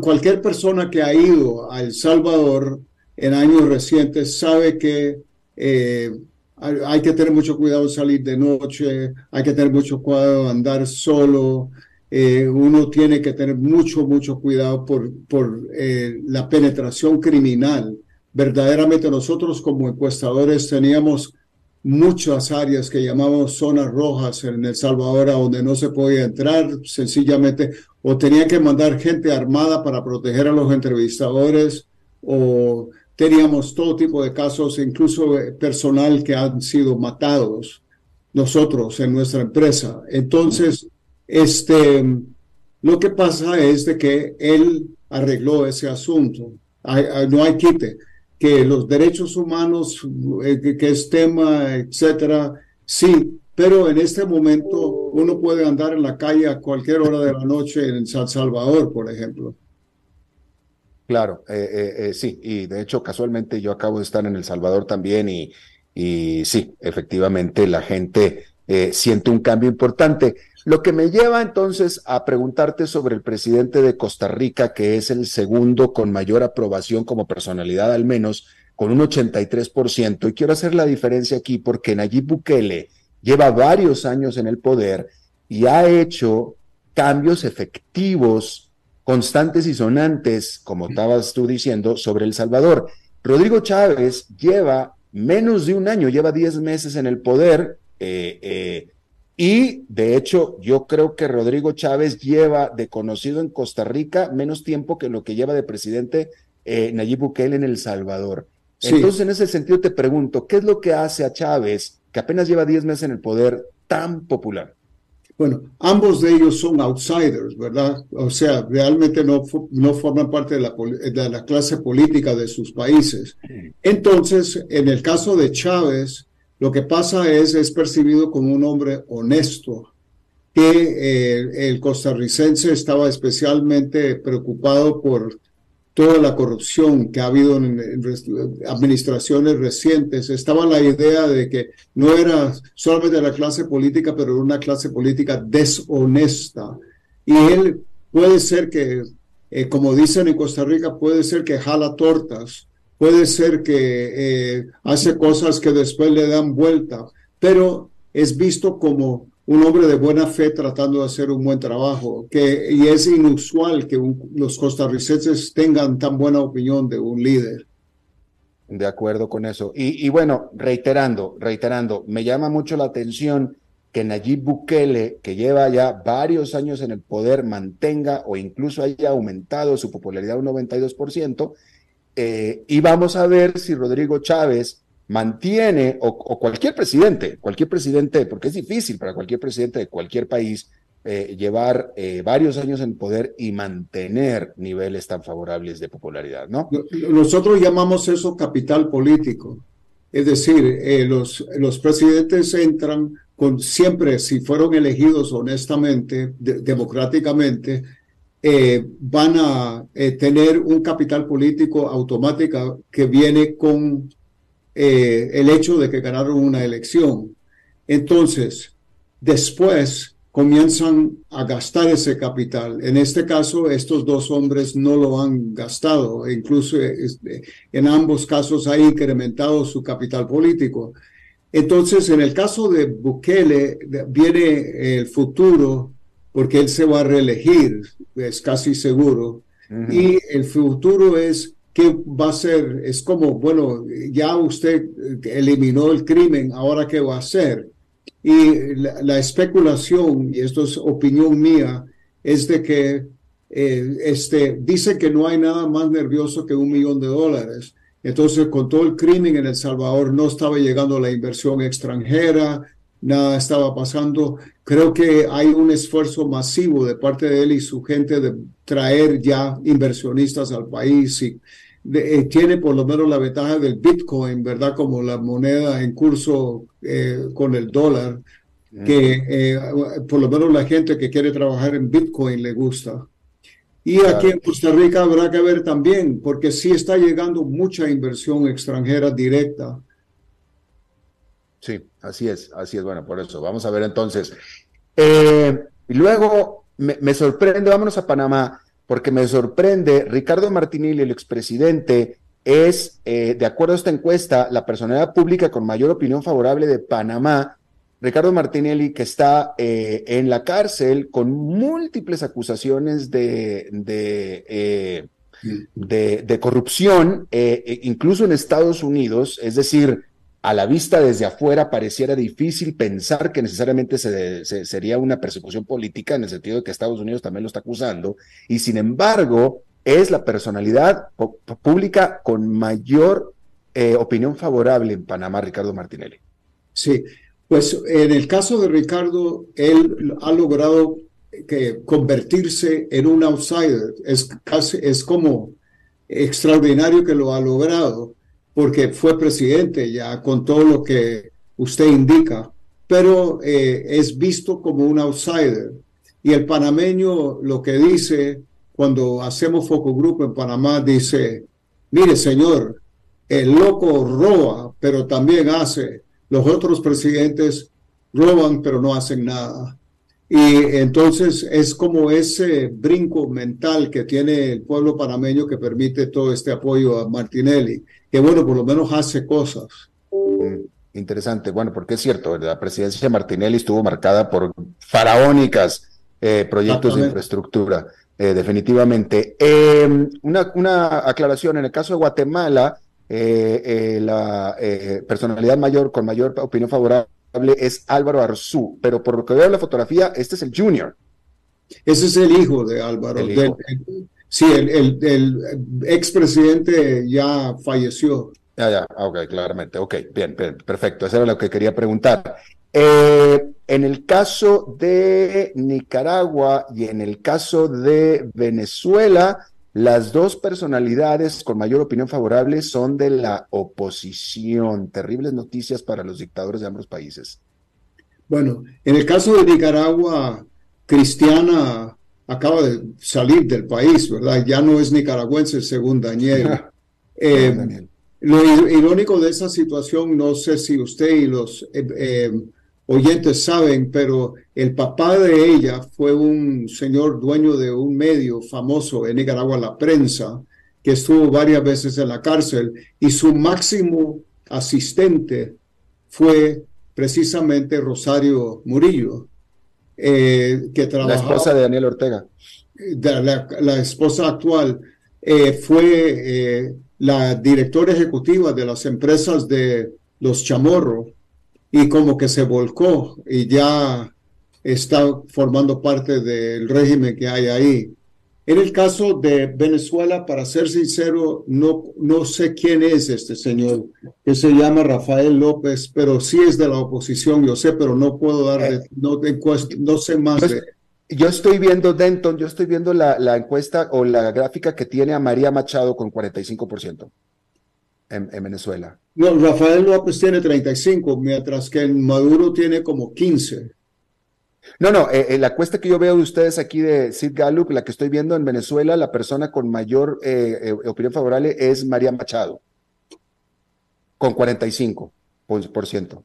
cualquier persona que ha ido a El Salvador en años recientes sabe que hay que tener mucho cuidado salir de noche, hay que tener mucho cuidado andar solo, eh, uno tiene que tener mucho, mucho cuidado por, por eh, la penetración criminal. Verdaderamente nosotros como encuestadores teníamos muchas áreas que llamamos zonas rojas en El Salvador, donde no se podía entrar sencillamente, o tenía que mandar gente armada para proteger a los entrevistadores, o teníamos todo tipo de casos, incluso eh, personal que han sido matados nosotros en nuestra empresa. Entonces, este, lo que pasa es de que él arregló ese asunto. no hay quite. Que los derechos humanos, eh, que, es tema, etcétera, sí, pero en este momento uno puede andar en la calle a cualquier hora de la noche en San Salvador, por ejemplo. Claro, eh, eh, sí, y de hecho casualmente yo acabo de estar en El Salvador también y, y sí, efectivamente la gente siente un cambio importante. Lo que me lleva entonces a preguntarte sobre el presidente de Costa Rica, que es el segundo con mayor aprobación como personalidad al menos, con un 83%. Y quiero hacer la diferencia aquí porque Nayib Bukele lleva varios años en el poder y ha hecho cambios efectivos, constantes y sonantes, como estabas tú diciendo, sobre El Salvador. Rodrigo Chávez lleva menos de un año, lleva 10 meses en el poder. Eh, eh, y de hecho, yo creo que Rodrigo Chávez lleva de conocido en Costa Rica menos tiempo que lo que lleva de presidente eh, Nayib Bukele en El Salvador. Entonces, en ese sentido te pregunto, ¿qué es lo que hace a Chávez, que apenas lleva 10 meses en el poder, tan popular? Bueno, ambos de ellos son outsiders, ¿verdad? O sea, realmente no, no forman parte de la, de la clase política de sus países. Entonces, en el caso de Chávez, lo que pasa es, es percibido como un hombre honesto, que eh, el costarricense estaba especialmente preocupado por toda la corrupción que ha habido en, administraciones recientes. Estaba la idea de que no era solamente la clase política, pero una clase política deshonesta. Y él puede ser que, eh, como dicen en Costa Rica, puede ser que jala tortas puede ser que eh, hace cosas que después le dan vuelta, pero es visto como un hombre de buena fe tratando de hacer un buen trabajo, que, y es inusual que los costarricenses tengan tan buena opinión de un líder. De acuerdo con eso. Y, y, bueno, reiterando, reiterando, me llama mucho la atención que Nayib Bukele, que lleva ya varios años en el poder, mantenga o incluso haya aumentado su popularidad un 92%, eh, y vamos a ver si Rodrigo Chávez mantiene, o, cualquier presidente, cualquier presidente, porque es difícil para cualquier presidente de cualquier país eh, llevar eh, varios años en poder y mantener niveles tan favorables de popularidad, ¿no? Nosotros llamamos eso capital político. Es decir, los, los presidentes entran con siempre, si fueron elegidos honestamente, democráticamente, eh, van a eh, tener un capital político automático que viene con eh, el hecho de que ganaron una elección. Entonces, después comienzan a gastar ese capital. En este caso, estos dos hombres no lo han gastado, incluso este, en ambos casos ha incrementado su capital político. Entonces, en el caso de Bukele, viene el futuro porque él se va a reelegir, es casi seguro. Y el futuro es qué va a ser, es como, bueno, ya usted eliminó el crimen, ahora qué va a hacer. Y la, especulación, y esto es opinión mía, es de que eh, este, dice que no hay nada más nervioso que un millón de dólares. Entonces, con todo el crimen en El Salvador, no estaba llegando la inversión extranjera, nada estaba pasando. Creo que hay un esfuerzo masivo de parte de él y su gente de traer ya inversionistas al país y eh, tiene por lo menos la ventaja del Bitcoin, ¿verdad? Como la moneda en curso eh, con el dólar, que eh, por lo menos la gente que quiere trabajar en Bitcoin le gusta. Y aquí en Costa Rica habrá que ver también, porque sí está llegando mucha inversión extranjera directa Sí, así es, así es. Bueno, por eso, vamos a ver entonces. Eh, y luego me, sorprende, vámonos a Panamá, porque me sorprende, Ricardo Martinelli, el expresidente, es, eh, de acuerdo a esta encuesta, la personalidad pública con mayor opinión favorable de Panamá. Ricardo Martinelli, que está eh, en la cárcel con múltiples acusaciones de, de, de, de corrupción, incluso en Estados Unidos, es decir, a la vista desde afuera pareciera difícil pensar que necesariamente se, sería una persecución política en el sentido de que Estados Unidos también lo está acusando, y sin embargo es la personalidad pública con mayor eh, opinión favorable en Panamá, Ricardo Martinelli. Sí, Pues en el caso de Ricardo, él ha logrado que convertirse en un outsider. Es casi, es como extraordinario que lo ha logrado, porque fue presidente ya con todo lo que usted indica, pero eh, es visto como un outsider. Y el panameño lo que dice cuando hacemos foco grupo en Panamá, dice, mire señor, el loco roba, pero también hace. Los otros presidentes roban, pero no hacen nada. Y entonces es como ese brinco mental que tiene el pueblo panameño que permite todo este apoyo a Martinelli, que bueno, por lo menos hace cosas. Mm, interesante, bueno, porque es cierto, la presidencia de Martinelli estuvo marcada por faraónicas eh, proyectos de infraestructura, eh, definitivamente. Em, una, una aclaración, en el caso de Guatemala, eh, la personalidad mayor con mayor opinión favorable es Álvaro Arzú, pero por lo que veo en la fotografía, este es el junior. Ese es el hijo de Álvaro. sí, el, el, el expresidente ya falleció. Ya, ya, ok, claramente. Ok, bien, bien, perfecto. Eso era lo que quería preguntar. Eh, en el caso de Nicaragua y en el caso de Venezuela, las dos personalidades con mayor opinión favorable son de la oposición. Terribles noticias para los dictadores de ambos países. Bueno, en el caso de Nicaragua, Cristiana acaba de salir del país, ¿verdad? Ya no es nicaragüense, según Daniel. Eh, lo irónico de esa situación, no sé si usted y los eh, eh, oyentes saben, pero el papá de ella fue un señor dueño de un medio famoso en Nicaragua, la prensa, que estuvo varias veces en la cárcel y su máximo asistente fue precisamente Rosario Murillo, eh, que trabajaba... La esposa de Daniel Ortega. La, esposa actual eh, fue eh, la directora ejecutiva de las empresas de los Chamorro y como que se volcó y ya está formando parte del régimen que hay ahí. En el caso de Venezuela, para ser sincero, no, no sé quién es este señor, que se llama Rafael López, pero sí es de la oposición, yo sé, pero no puedo dar, eh, no, no sé más de... Yo estoy viendo, Denton, yo estoy viendo la, la encuesta o la gráfica que tiene a María Machado con 45% en, en Venezuela. No, Rafael López tiene 35, mientras que Maduro tiene como 15. No, no, eh, eh, la encuesta que yo veo de ustedes aquí de Sid Gallup, la que estoy viendo en Venezuela, la persona con mayor eh, opinión favorable es María Machado, con 45%. Por ciento.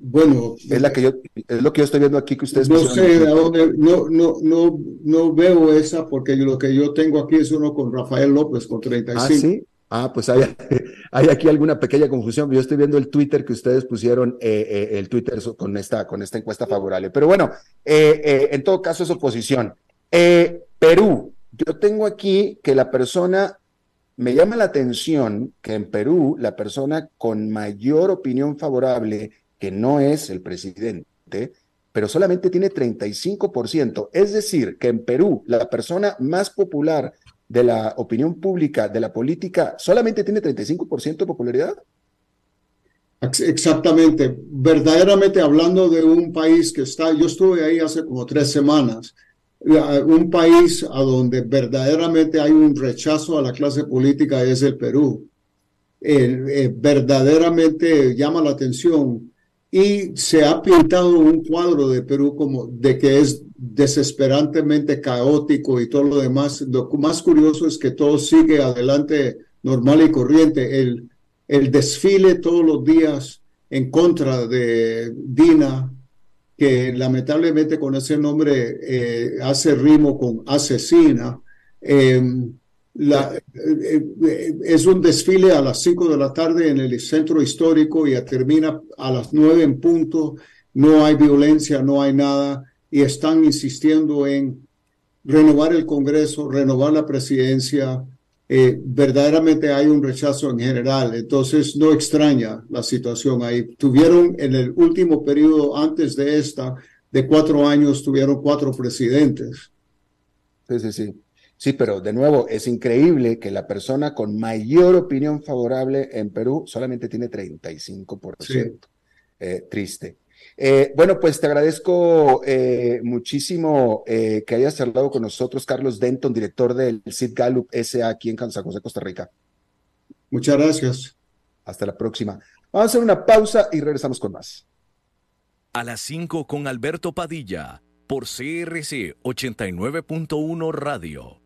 bueno, es la que yo, es lo que yo estoy viendo aquí que ustedes. No sé de dónde, no, no, no, no veo esa porque lo que yo tengo aquí es uno con Rafael López con 35. Ah, sí. Ah, pues hay, hay, aquí alguna pequeña confusión. Yo estoy viendo el Twitter que ustedes pusieron, eh, eh, el Twitter con esta, con esta encuesta favorable. Pero bueno, eh, en todo caso es oposición. Perú, yo tengo aquí que la persona, me llama la atención que en Perú la persona con mayor opinión favorable, que no es el presidente, pero solamente tiene 35%. Es decir, que en Perú la persona más popular de la opinión pública, de la política, solamente tiene 35% de popularidad? Exactamente. Verdaderamente hablando de un país que está, yo estuve ahí hace como tres semanas, un país a donde verdaderamente hay un rechazo a la clase política es el Perú. Eh, verdaderamente llama la atención y se ha pintado un cuadro de Perú como de que es desesperantemente caótico y todo lo demás. Lo más curioso es que todo sigue adelante normal y corriente. El, el desfile todos los días en contra de Dina, que lamentablemente con ese nombre eh, hace rimo con asesina. Em, la, eh, eh, es un desfile a las 5 de la tarde en el centro histórico y termina a las 9 en punto. No hay violencia, no hay nada y están insistiendo en renovar el Congreso, renovar la presidencia. Eh, verdaderamente hay un rechazo en general, entonces no extraña la situación ahí. Tuvieron en el último periodo antes de esta, de cuatro años, tuvieron cuatro presidentes. Sí, sí, sí. Sí, pero de nuevo, es increíble que la persona con mayor opinión favorable en Perú solamente tiene 35%. eh, triste. Eh, bueno, pues te agradezco eh, muchísimo que hayas hablado con nosotros, Carlos Denton, director del Sid Gallup SA aquí en San José, Costa Rica. Muchas gracias. Hasta la próxima. Vamos a hacer una pausa y regresamos con más. A las 5 con Alberto Padilla, por CRC 89.1 Radio.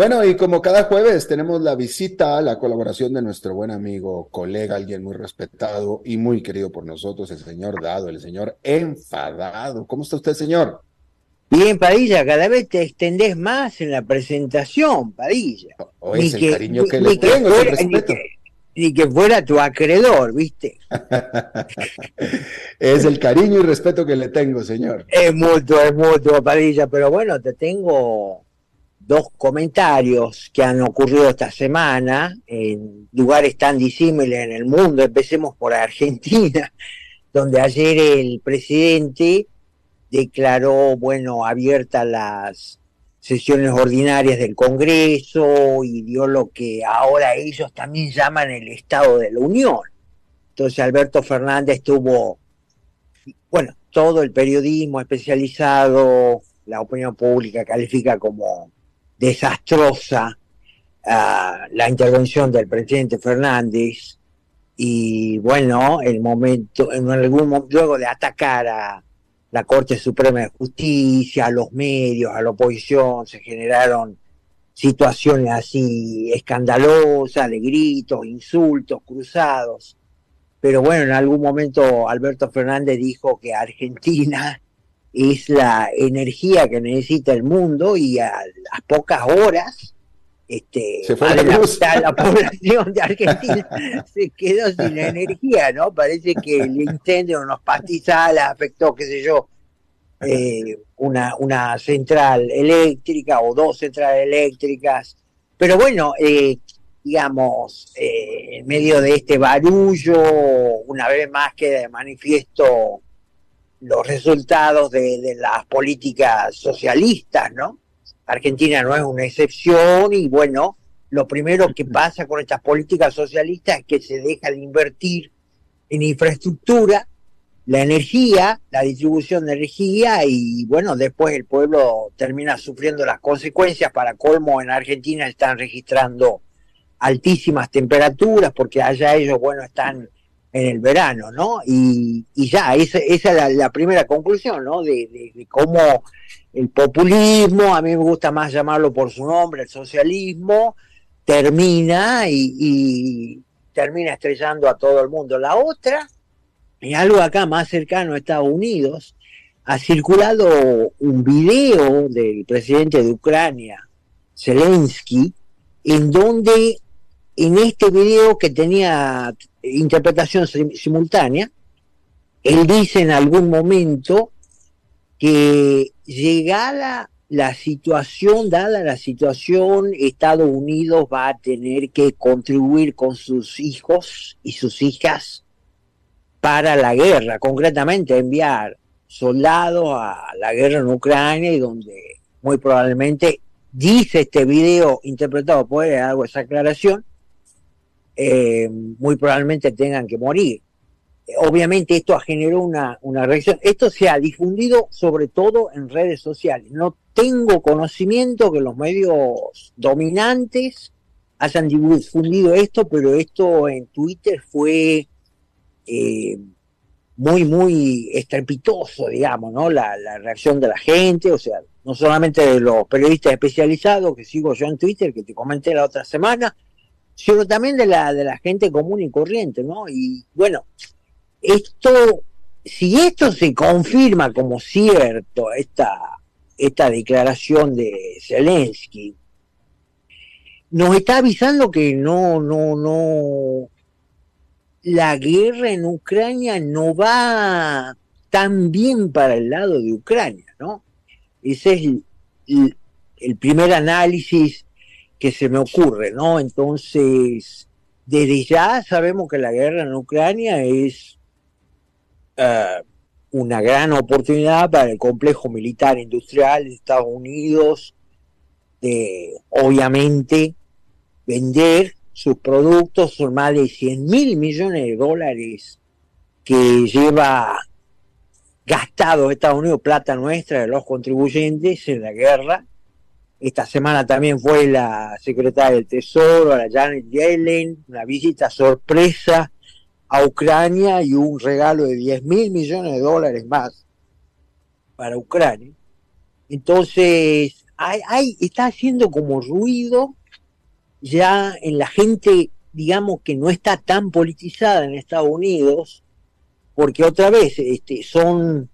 Bueno, y como cada jueves tenemos la visita, la colaboración de nuestro buen amigo, colega, alguien muy respetado y muy querido por nosotros, el señor Dado, el señor enfadado. ¿Cómo está usted, señor? Bien, Padilla, cada vez te extendés más en la presentación, Padilla. O es el cariño que le tengo, fuera, respeto. Ni que, fuera tu acreedor, ¿viste? es el cariño y respeto que le tengo, señor. Es mutuo, es mutuo, Padilla, pero bueno, te tengo dos comentarios que han ocurrido esta semana en lugares tan disímiles en el mundo. Empecemos por Argentina, donde ayer el presidente declaró, bueno, abiertas las sesiones ordinarias del Congreso y dio lo que ahora ellos también llaman el Estado de la Unión. Entonces Alberto Fernández tuvo, bueno, todo el periodismo especializado, la opinión pública califica como desastrosa ah, la intervención del presidente Fernández y bueno, el momento, en algún luego de atacar a la Corte Suprema de Justicia, a los medios, a la oposición, se generaron situaciones así escandalosas, de gritos, insultos cruzados. Pero bueno, en algún momento Alberto Fernández dijo que Argentina es la energía que necesita el mundo y a las pocas horas este, la, población de Argentina se quedó sin energía, ¿no? Parece que el incendio en unos pastizales afectó, qué sé yo, eh, una, una central eléctrica o dos centrales eléctricas. Pero bueno, eh, digamos, eh, en medio de este barullo, una vez más queda de manifiesto los resultados de, las políticas socialistas, ¿no? Argentina no es una excepción y bueno, lo primero que pasa con estas políticas socialistas es que se deja de invertir en infraestructura, la energía, la distribución de energía y bueno, después el pueblo termina sufriendo las consecuencias. Para colmo, en Argentina están registrando altísimas temperaturas porque allá ellos, bueno, están en el verano, ¿no? Y, ya, esa, esa es la, primera conclusión, ¿no? De, cómo el populismo, a mí me gusta más llamarlo por su nombre, el socialismo, termina y, termina estrellando a todo el mundo. La otra, y algo acá más cercano a Estados Unidos, ha circulado un video del presidente de Ucrania, Zelensky, en donde en este video que tenía interpretación simultánea, él dice en algún momento que llegada la situación, dada la situación, Estados Unidos va a tener que contribuir con sus hijos y sus hijas para la guerra, concretamente enviar soldados a la guerra en Ucrania y donde muy probablemente dice este video interpretado por él, hago esa aclaración, eh, muy probablemente tengan que morir. Obviamente esto generó una, una reacción. Esto se ha difundido sobre todo en redes sociales. No tengo conocimiento que los medios dominantes hayan difundido esto, pero esto en Twitter fue eh, muy, muy estrepitoso, digamos, ¿no? La, la, reacción de la gente, o sea, no solamente de los periodistas especializados que sigo yo en Twitter, que te comenté la otra semana, sino también de la, de la gente común y corriente, ¿no? Y bueno, esto, si esto se confirma como cierto, esta, esta declaración de Zelensky, nos está avisando que no, no, no, la guerra en Ucrania no va tan bien para el lado de Ucrania, ¿no? Ese es el, primer análisis que se me ocurre, ¿no? Entonces, desde ya sabemos que la guerra en Ucrania es eh, una gran oportunidad para el complejo militar industrial de Estados Unidos, de obviamente vender sus productos son más de 100 mil millones de dólares que lleva gastado Estados Unidos plata nuestra de los contribuyentes en la guerra. Esta semana también fue la secretaria del Tesoro, la Janet Yellen, una visita sorpresa a Ucrania y un regalo de 10 mil millones de dólares más para Ucrania. Entonces, hay, hay, está haciendo como ruido ya en la gente, digamos, que no está tan politizada en Estados Unidos, porque otra vez, este, son...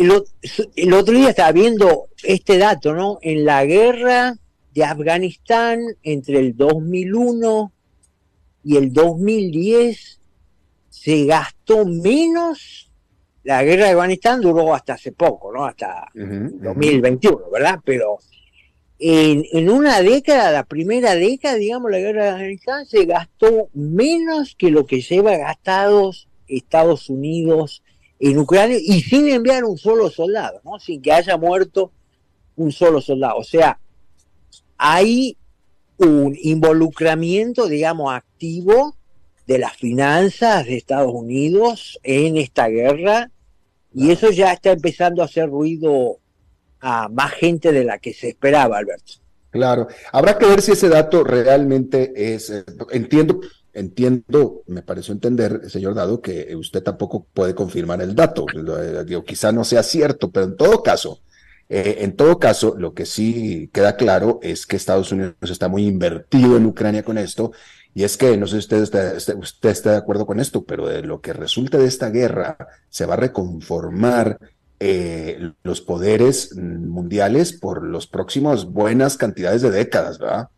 El, el otro día estaba viendo este dato, ¿no? En la guerra de Afganistán entre el 2001 y el 2010 se gastó menos. La guerra de Afganistán duró hasta hace poco, ¿no? Hasta 2021, ¿verdad? Pero en, una década, la primera década, digamos, la guerra de Afganistán, se gastó menos que lo que lleva gastados Estados Unidos en Ucrania y sin enviar un solo soldado, ¿no? Sin que haya muerto un solo soldado. O sea, hay un involucramiento, digamos, activo de las finanzas de Estados Unidos en esta guerra y eso ya está empezando a hacer ruido a más gente de la que se esperaba, Alberto. Claro, habrá que ver si ese dato realmente es, eh, entiendo, entiendo, me pareció entender, señor Dado, que usted tampoco puede confirmar el dato, eh, digo, quizá no sea cierto, pero en todo caso, eh, en todo caso, lo que sí queda claro es que Estados Unidos está muy invertido en Ucrania con esto, y es que, no sé si usted está, usted está de acuerdo con esto, pero de lo que resulte de esta guerra se va a reconformar eh, los poderes mundiales por los próximos buenas cantidades de décadas, ¿verdad?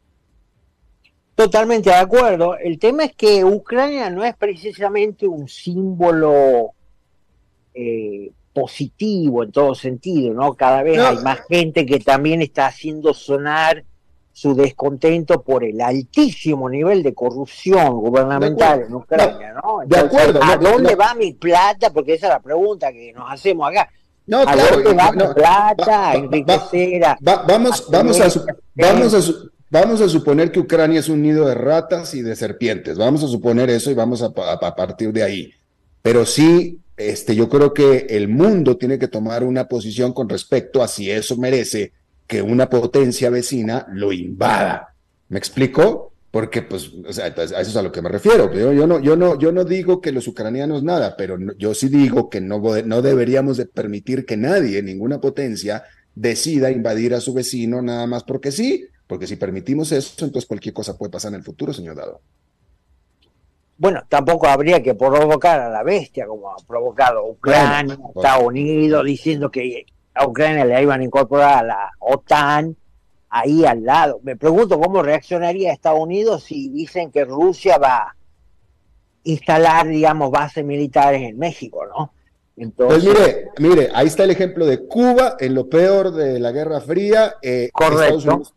Totalmente de acuerdo. El tema es que Ucrania no es precisamente un símbolo eh, positivo en todo sentido, ¿no? Cada vez hay más gente que también está haciendo sonar su descontento por el altísimo nivel de corrupción gubernamental en Ucrania, ¿no? de acuerdo. ¿A dónde va mi plata? Porque esa es la pregunta que nos hacemos acá. No, claro, plata, vamos, vamos a, vamos a, vamos a suponer que Ucrania es un nido de ratas y de serpientes. Vamos a suponer eso y vamos a, partir de ahí. Pero sí, este, yo creo que el mundo tiene que tomar una posición con respecto a si eso merece que una potencia vecina lo invada. ¿Me explico? porque pues, sea, a eso es a lo que me refiero. Yo, yo no digo que los ucranianos nada, pero yo sí digo que no, no deberíamos de permitir que nadie, ninguna potencia, decida invadir a su vecino nada más porque sí, porque si permitimos eso, entonces cualquier cosa puede pasar en el futuro, señor Dado. Bueno, tampoco habría que provocar a la bestia como ha provocado Ucrania, Estados Unidos, diciendo que a Ucrania le iban a incorporar a la OTAN ahí al lado. Me pregunto cómo reaccionaría Estados Unidos si dicen que Rusia va a instalar, digamos, bases militares en México, ¿no? Entonces, pues mire, mire, ahí está el ejemplo de Cuba en lo peor de la Guerra Fría. Eh, correcto. Estados Unidos,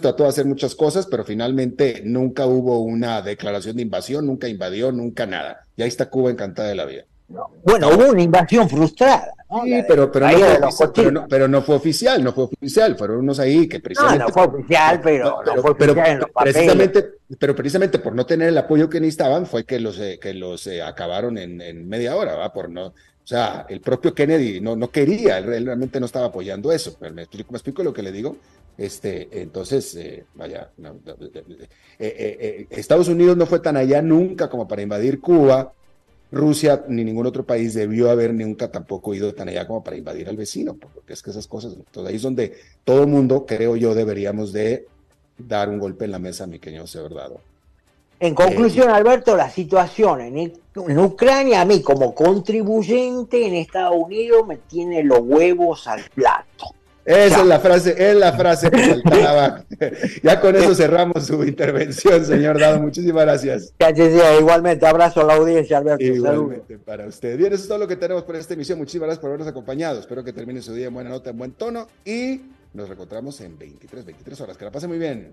trató de hacer muchas cosas, pero finalmente nunca hubo una declaración de invasión, nunca invadió, nunca nada. Y ahí está Cuba encantada de la vida. Bueno, hubo una invasión frustrada. Sí, pero, pero, no fue oficial, no, fue oficial, fueron unos ahí que precisamente... No, no fue oficial, pero, precisamente, pero precisamente por no tener el apoyo que necesitaban fue que los, eh, que los eh, acabaron en, media hora, ¿va? Por no, o sea, el propio Kennedy no, no quería, él realmente no estaba apoyando eso, pero me explico, lo que le digo. Este, entonces, eh, vaya, Estados Unidos no fue tan allá nunca como para invadir Cuba, Rusia ni ningún otro país debió haber nunca tampoco ido tan allá como para invadir al vecino, porque es que esas cosas, entonces ahí es donde todo mundo, creo yo, deberíamos de dar un golpe en la mesa, mi querido Severdado. En conclusión, Alberto, la situación en, en, Ucrania, a mí como contribuyente en Estados Unidos, me tiene los huevos al plato. Esa es la frase, es la frase que faltaba. ya con eso cerramos su intervención, señor Dado. Muchísimas gracias. Igualmente, abrazo a la audiencia, Alberto. Igualmente para usted. Bien, eso es todo lo que tenemos por esta emisión. Muchísimas gracias por habernos acompañado. Espero que termine su día en buena nota, en buen tono. Y nos reencontramos en 23, 23 horas. Que la pase muy bien.